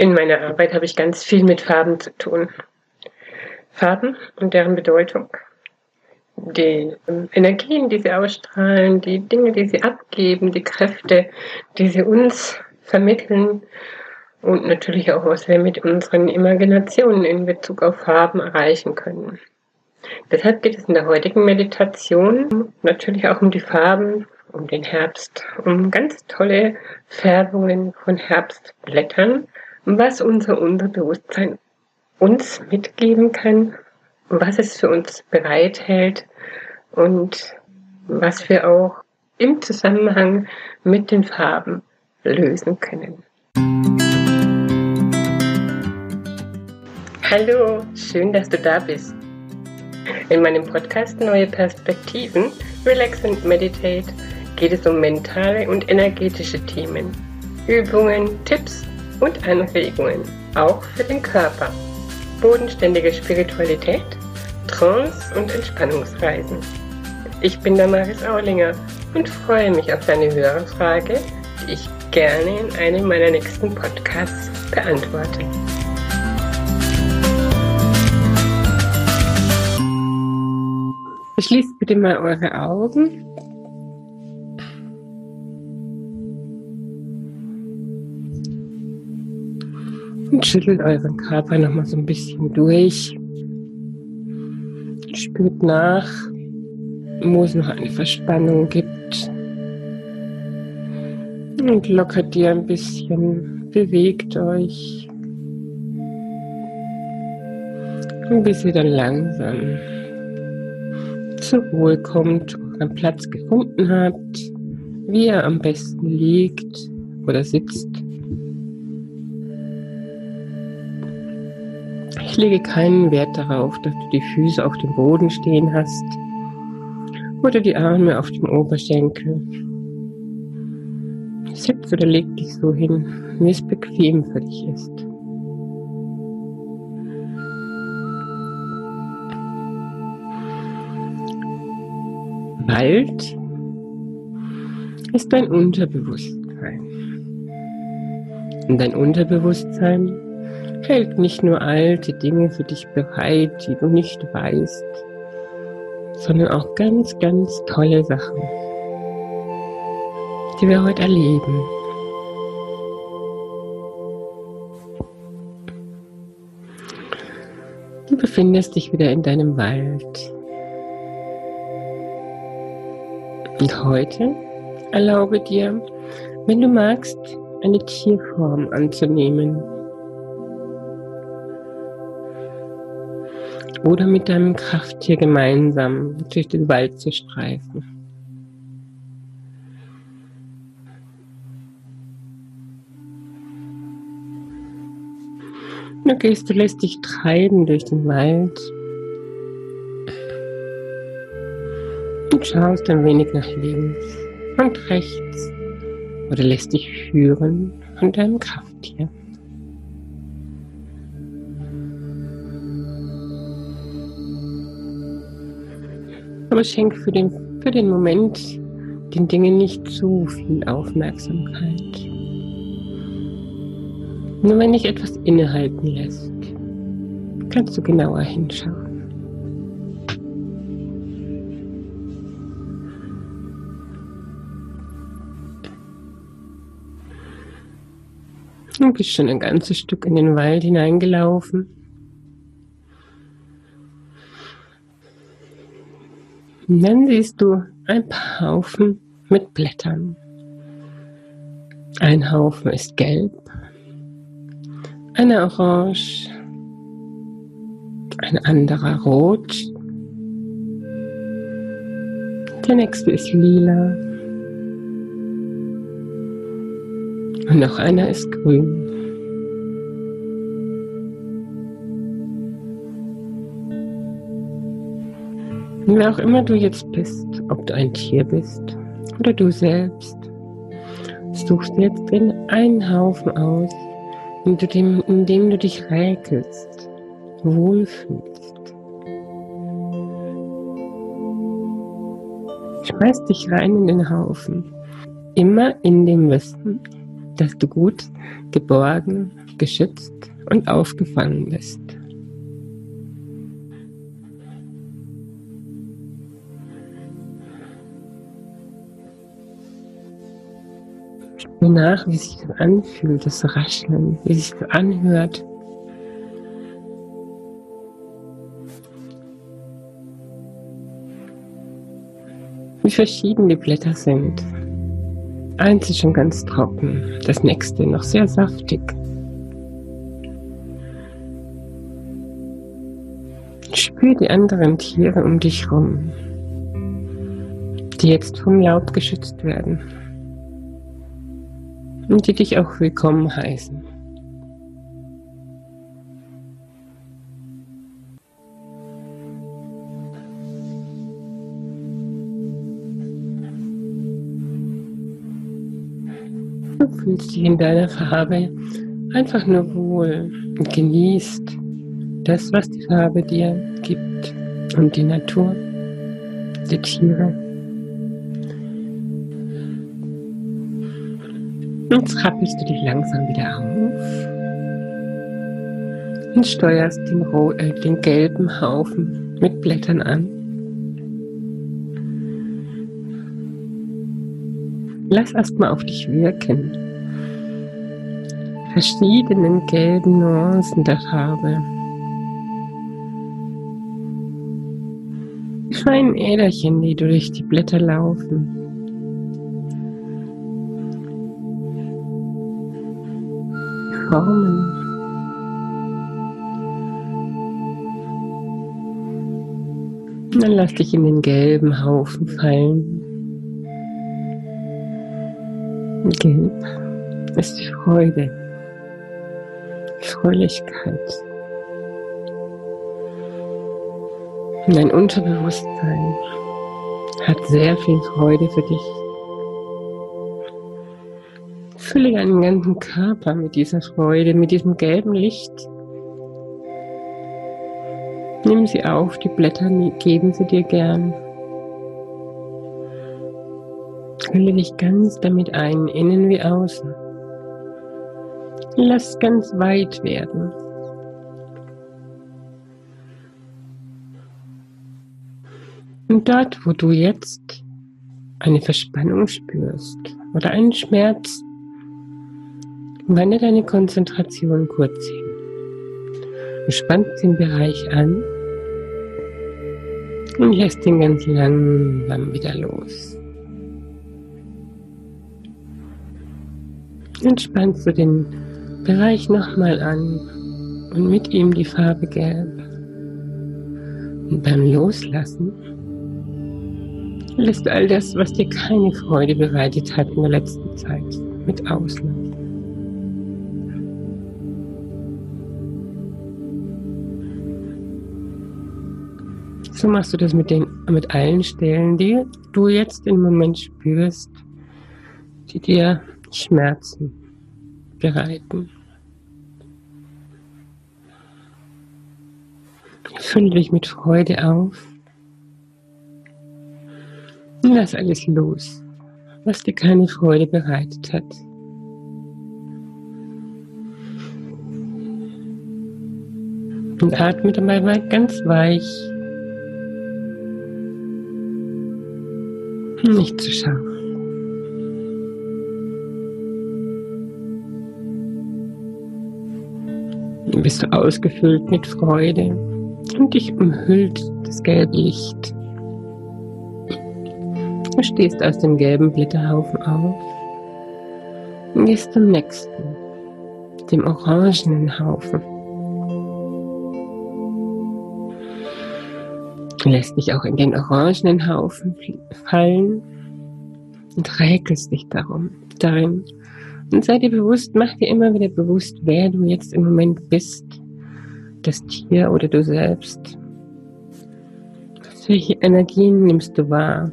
In meiner Arbeit habe ich ganz viel mit Farben zu tun. Farben und deren Bedeutung. Die ähm, Energien, die sie ausstrahlen, die Dinge, die sie abgeben, die Kräfte, die sie uns vermitteln und natürlich auch, was wir mit unseren Imaginationen in Bezug auf Farben erreichen können. Deshalb geht es in der heutigen Meditation natürlich auch um die Farben, um den Herbst, um ganz tolle Färbungen von Herbstblättern was unser Unterbewusstsein uns mitgeben kann, was es für uns bereithält und was wir auch im Zusammenhang mit den Farben lösen können. Hallo, schön, dass du da bist. In meinem Podcast Neue Perspektiven, Relax and Meditate geht es um mentale und energetische Themen, Übungen, Tipps und Anregungen, auch für den Körper. Bodenständige Spiritualität, Trance und Entspannungsreisen. Ich bin Damaris Aulinger und freue mich auf deine Hörerfrage, die ich gerne in einem meiner nächsten Podcasts beantworte. Schließt bitte mal eure Augen und schüttelt euren Körper nochmal so ein bisschen durch. Spürt nach, wo es noch eine Verspannung gibt. Und lockert ihr ein bisschen, bewegt euch. Und bis ihr dann langsam zur Ruhe kommt, euren Platz gefunden habt, wie ihr am besten liegt oder sitzt. Lege keinen Wert darauf, dass du die Füße auf dem Boden stehen hast oder die Arme auf dem Oberschenkel. Sitz oder leg dich so hin, wie es bequem für dich ist. Wald ist dein Unterbewusstsein. Und dein Unterbewusstsein hält nicht nur alte Dinge für dich bereit, die du nicht weißt, sondern auch ganz, ganz tolle Sachen, die wir heute erleben. Du befindest dich wieder in deinem Wald. Und heute erlaube dir, wenn du magst, eine Tierform anzunehmen. Oder mit deinem Krafttier gemeinsam durch den Wald zu streifen. Du gehst, du lässt dich treiben durch den Wald und schaust ein wenig nach links und rechts oder lässt dich führen von deinem Krafttier. Aber schenk für den, für den Moment den Dingen nicht zu viel Aufmerksamkeit. Nur wenn dich etwas innehalten lässt, kannst du genauer hinschauen. Du bist schon ein ganzes Stück in den Wald hineingelaufen. Dann siehst du ein paar Haufen mit Blättern. Ein Haufen ist gelb, einer orange, ein anderer rot, der nächste ist lila und noch einer ist grün. Wer auch immer du jetzt bist, ob du ein Tier bist oder du selbst, suchst jetzt drin einen Haufen aus, in dem, in dem du dich räkelst, wohlfühlst. Schmeiß dich rein in den Haufen, immer in dem Wissen, dass du gut geborgen, geschützt und aufgefangen bist. Nach, wie sich das anfühlt, das Rascheln, wie sich das anhört. Wie verschieden die Blätter sind. Eins ist schon ganz trocken, das nächste noch sehr saftig. Spür die anderen Tiere um dich herum, die jetzt vom Laub geschützt werden und die dich auch willkommen heißen. Du fühlst dich in deiner Farbe einfach nur wohl und genießt das, was die Farbe dir gibt und die Natur, die Tiere. Jetzt rappelst du dich langsam wieder auf und steuerst den, äh, den gelben Haufen mit Blättern an. Lass erstmal auf dich wirken. Verschiedenen gelben Nuancen der Farbe. Die feinen Äderchen, die durch die Blätter laufen. Formen. Dann lass dich in den gelben Haufen fallen. Gelb ist Freude, Fröhlichkeit. Dein Unterbewusstsein hat sehr viel Freude für dich. Fülle deinen ganzen Körper mit dieser Freude, mit diesem gelben Licht. Nimm sie auf, die Blätter geben sie dir gern. Hülle dich ganz damit ein, innen wie außen. Lass ganz weit werden. Und dort, wo du jetzt eine Verspannung spürst oder einen Schmerz, Wende deine Konzentration kurz hin. Du spannst den Bereich an und lässt ihn ganz langsam wieder los. Entspannst du den Bereich nochmal an und mit ihm die Farbe Gelb. Und beim Loslassen lässt all das, was dir keine Freude bereitet hat in der letzten Zeit, mit auslaufen. So machst du das mit, den, mit allen Stellen, die du jetzt im Moment spürst, die dir Schmerzen bereiten. Fülle dich mit Freude auf und lass alles los, was dir keine Freude bereitet hat. Und atme dabei ganz weich nicht zu scharf. Dann bist du ausgefüllt mit Freude und dich umhüllt das gelbe Licht. Du stehst aus dem gelben Blätterhaufen auf und gehst zum nächsten, dem orangenen Haufen. Lässt dich auch in den orangenen Haufen fallen und räkelst dich darum, darin. Und sei dir bewusst, mach dir immer wieder bewusst, wer du jetzt im Moment bist. Das Tier oder du selbst. Welche Energien nimmst du wahr?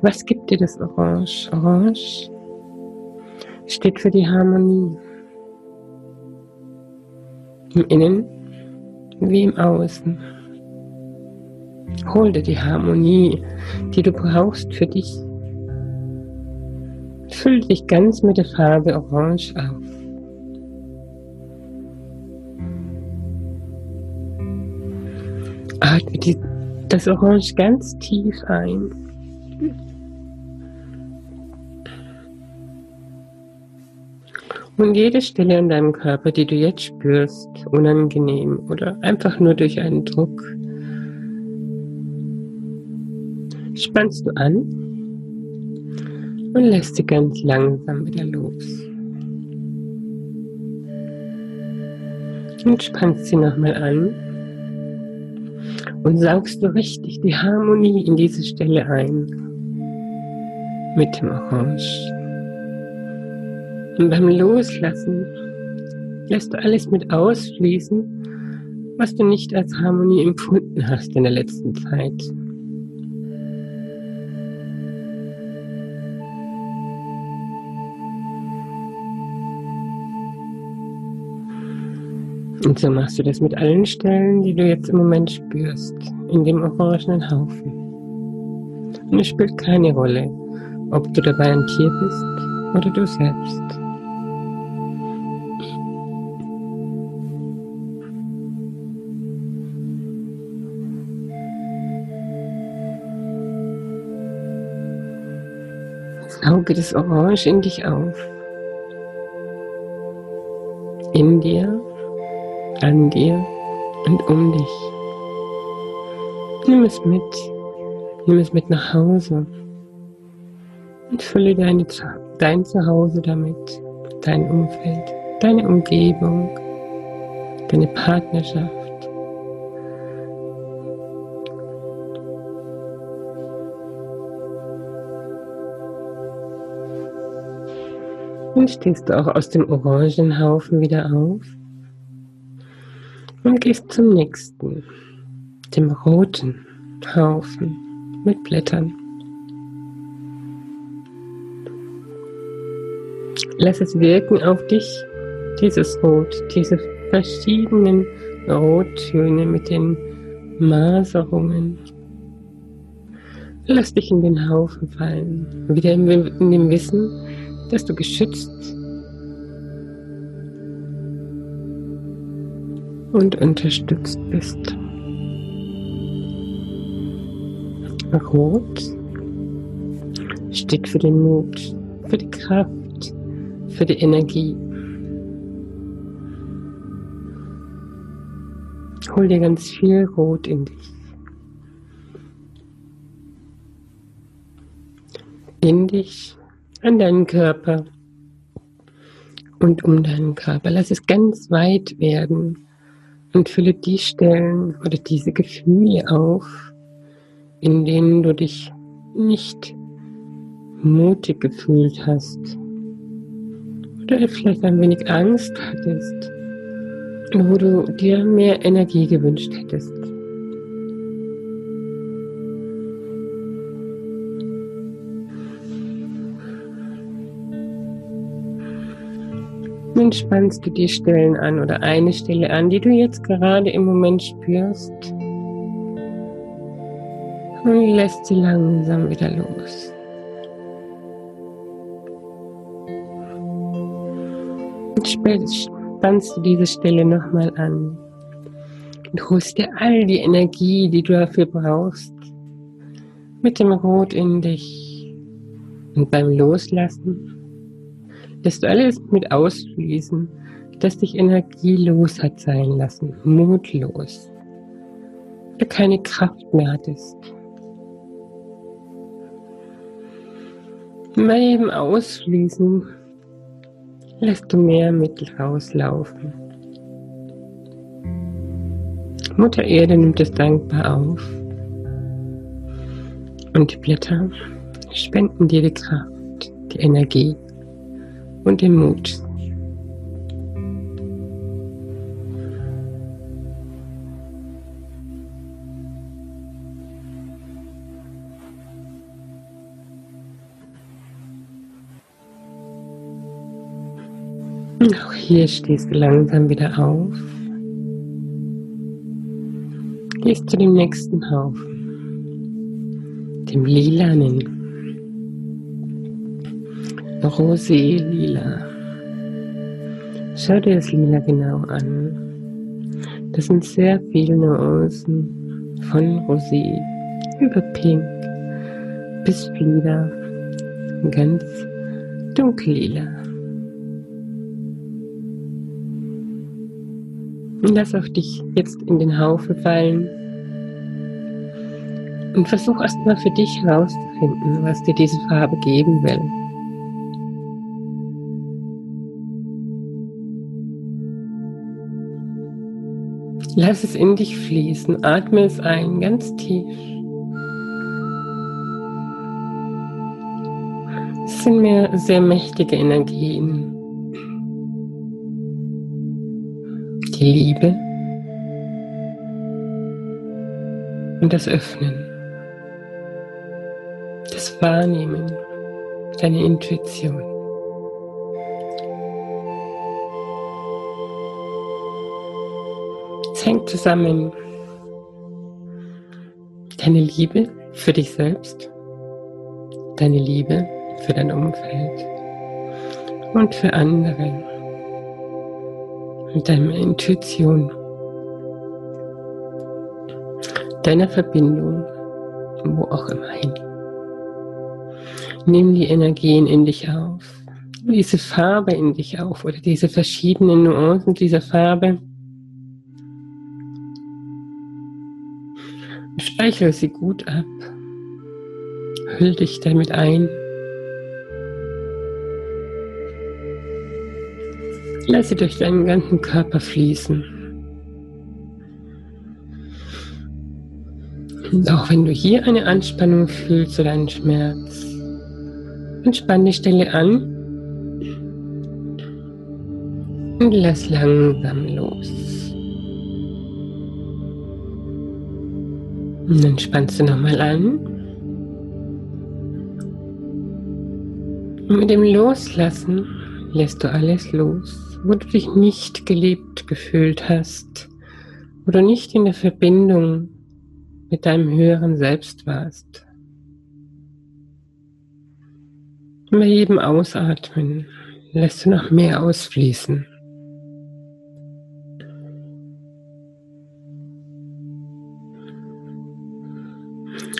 Was gibt dir das Orange? Orange steht für die Harmonie. Im Innen wie im Außen. Hol dir die Harmonie, die du brauchst für dich. Füll dich ganz mit der Farbe Orange auf. Atme die, das Orange ganz tief ein. Und jede Stelle an deinem Körper, die du jetzt spürst, unangenehm oder einfach nur durch einen Druck, spannst du an und lässt sie ganz langsam wieder los. Und spannst sie nochmal an und saugst du richtig die Harmonie in diese Stelle ein mit dem Orange. Und beim Loslassen lässt du alles mit ausfließen, was du nicht als Harmonie empfunden hast in der letzten Zeit. Und so machst du das mit allen Stellen, die du jetzt im Moment spürst, in dem orangenen Haufen. Und es spielt keine Rolle, ob du dabei ein Tier bist oder du selbst. Sauge das Orange in dich auf. In dir, an dir und um dich. Nimm es mit. Nimm es mit nach Hause. Und fülle deine, dein Zuhause damit, dein Umfeld, deine Umgebung, deine Partnerschaft. Und stehst du auch aus dem Orangenhaufen wieder auf gehst zum nächsten, dem roten Haufen mit Blättern. Lass es wirken auf dich, dieses Rot, diese verschiedenen Rottöne mit den Maserungen. Lass dich in den Haufen fallen, wieder in dem Wissen, dass du geschützt und unterstützt bist. Rot steht für den Mut, für die Kraft, für die Energie. Hol dir ganz viel Rot in dich. In dich an deinen Körper und um deinen Körper. Lass es ganz weit werden und fülle die Stellen oder diese Gefühle auf, in denen du dich nicht mutig gefühlt hast oder vielleicht ein wenig Angst hattest, wo du dir mehr Energie gewünscht hättest. Nun spannst du die Stellen an oder eine Stelle an, die du jetzt gerade im Moment spürst. Und lässt sie langsam wieder los. Und spannst du diese Stelle nochmal an. Und holst dir all die Energie, die du dafür brauchst, mit dem Rot in dich. Und beim Loslassen lässt du alles mit ausfließen, das dich energielos hat sein lassen, mutlos, du keine Kraft mehr hattest. Bei jedem Ausfließen lässt du mehr Mittel rauslaufen. Mutter Erde nimmt es dankbar auf. Und die Blätter spenden dir die Kraft, die Energie und den Mut. Auch hier stehst du langsam wieder auf. Gehst zu dem nächsten Haufen, dem lilanen. Rosé-Lila. Schau dir das Lila genau an. Das sind sehr viele Nuancen von Rosé über Pink bis wieder ganz dunkellila. Und lass auch dich jetzt in den Haufen fallen und versuch erstmal für dich herauszufinden, was dir diese Farbe geben will. Lass es in dich fließen, atme es ein, ganz tief. Es sind mir sehr mächtige Energien. Die Liebe und das Öffnen, das Wahrnehmen, deine Intuition. Es hängt zusammen deine Liebe für dich selbst, deine Liebe für dein Umfeld und für andere mit deiner Intuition, deiner Verbindung, wo auch immer hin. Nimm die Energien in dich auf, diese Farbe in dich auf oder diese verschiedenen Nuancen dieser Farbe. Speichere sie gut ab. Hüll dich damit ein. Lass sie durch deinen ganzen Körper fließen. Und auch wenn du hier eine Anspannung fühlst oder einen Schmerz, entspann die Stelle an und lass langsam los. Und dann spannst du nochmal an. Und mit dem Loslassen lässt du alles los wo du dich nicht geliebt gefühlt hast, wo du nicht in der Verbindung mit deinem höheren Selbst warst. Und bei jedem Ausatmen lässt du noch mehr ausfließen.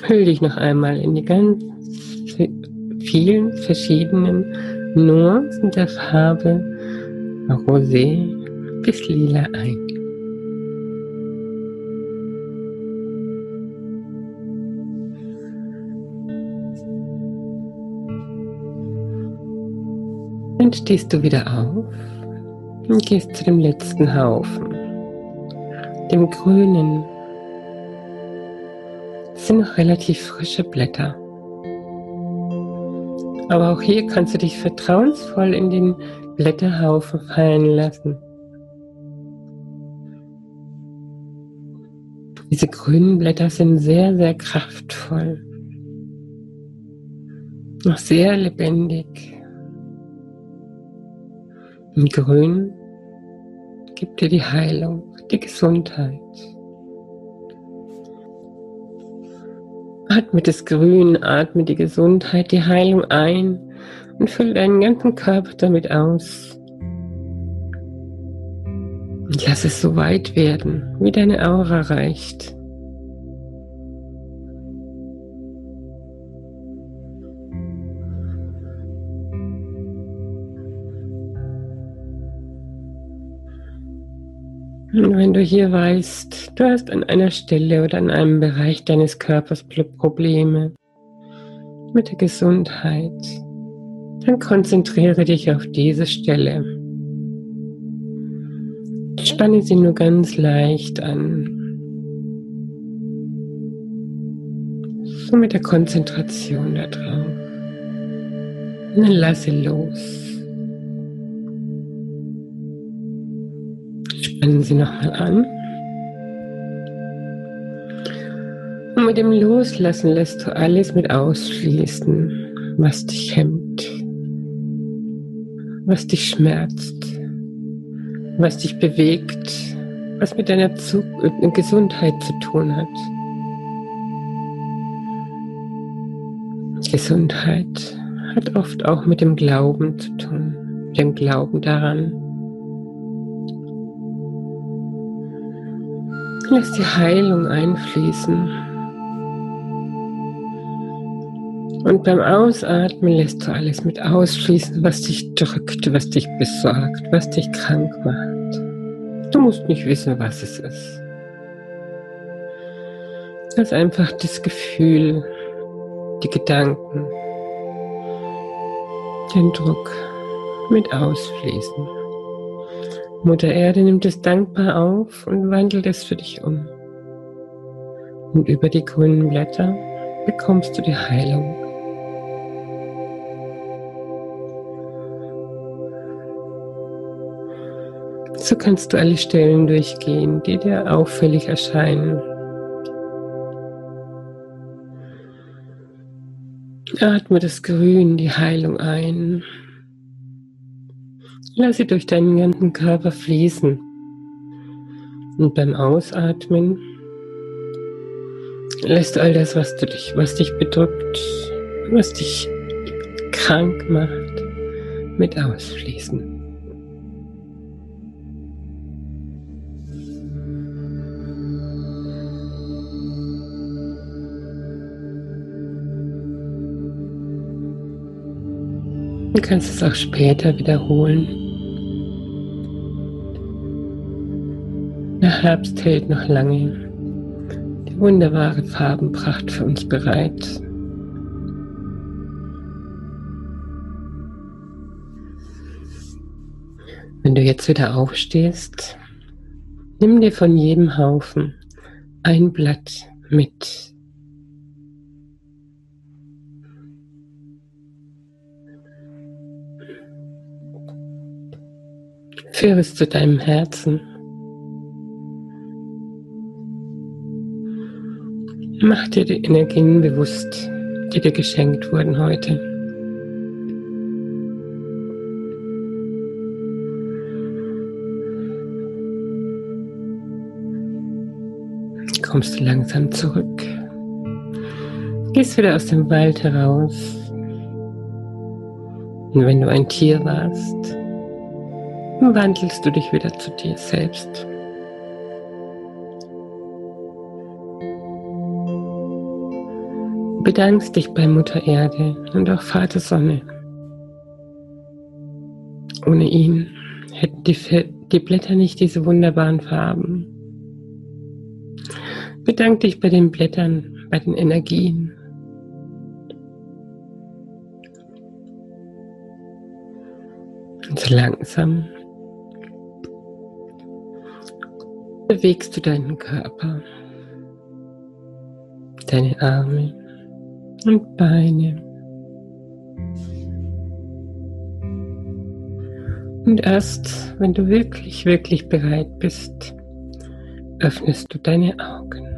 Hüll dich noch einmal in die ganz vielen verschiedenen Nuancen der Farbe Rosé bis lila ein. Dann stehst du wieder auf und gehst zu dem letzten Haufen, dem grünen. Sind noch relativ frische Blätter. Aber auch hier kannst du dich vertrauensvoll in den Blätterhaufen fallen lassen. Diese grünen Blätter sind sehr, sehr kraftvoll. Noch sehr lebendig. Und grün gibt dir die Heilung, die Gesundheit. Atme das Grün, atme die Gesundheit, die Heilung ein und fülle deinen ganzen Körper damit aus. Und lass es so weit werden, wie deine Aura reicht. Und wenn du hier weißt, du hast an einer Stelle oder an einem Bereich deines Körpers Probleme mit der Gesundheit, dann konzentriere dich auf diese Stelle. Spanne sie nur ganz leicht an. So mit der Konzentration da drauf. Und dann lasse los. Spannen Sie nochmal an. Und mit dem Loslassen lässt du alles mit ausschließen, was dich hemmt was dich schmerzt, was dich bewegt, was mit deiner Zug Gesundheit zu tun hat. Gesundheit hat oft auch mit dem Glauben zu tun, dem Glauben daran. Lass die Heilung einfließen. Und beim Ausatmen lässt du alles mit ausfließen, was dich drückt, was dich besorgt, was dich krank macht. Du musst nicht wissen, was es ist. Lass einfach das Gefühl, die Gedanken, den Druck mit ausfließen. Mutter Erde nimmt es dankbar auf und wandelt es für dich um. Und über die grünen Blätter bekommst du die Heilung. So kannst du alle Stellen durchgehen, die dir auffällig erscheinen. Atme das Grün, die Heilung ein. Lass sie durch deinen ganzen Körper fließen. Und beim Ausatmen lässt all das, was dich, was dich bedrückt, was dich krank macht, mit ausfließen. Du kannst es auch später wiederholen. Herbst hält noch lange die wunderbare Farbenpracht für uns bereit. Wenn du jetzt wieder aufstehst, nimm dir von jedem Haufen ein Blatt mit Führe es zu deinem Herzen. Mach dir die Energien bewusst, die dir geschenkt wurden heute. Kommst du langsam zurück. Gehst wieder aus dem Wald heraus. Und wenn du ein Tier warst, wandelst du dich wieder zu dir selbst. Bedankst dich bei Mutter Erde und auch Vater Sonne. Ohne ihn hätten die, die Blätter nicht diese wunderbaren Farben. Bedank dich bei den Blättern, bei den Energien. Und so langsam bewegst du deinen Körper, deine Arme und Beine. Und erst, wenn du wirklich, wirklich bereit bist, öffnest du deine Augen.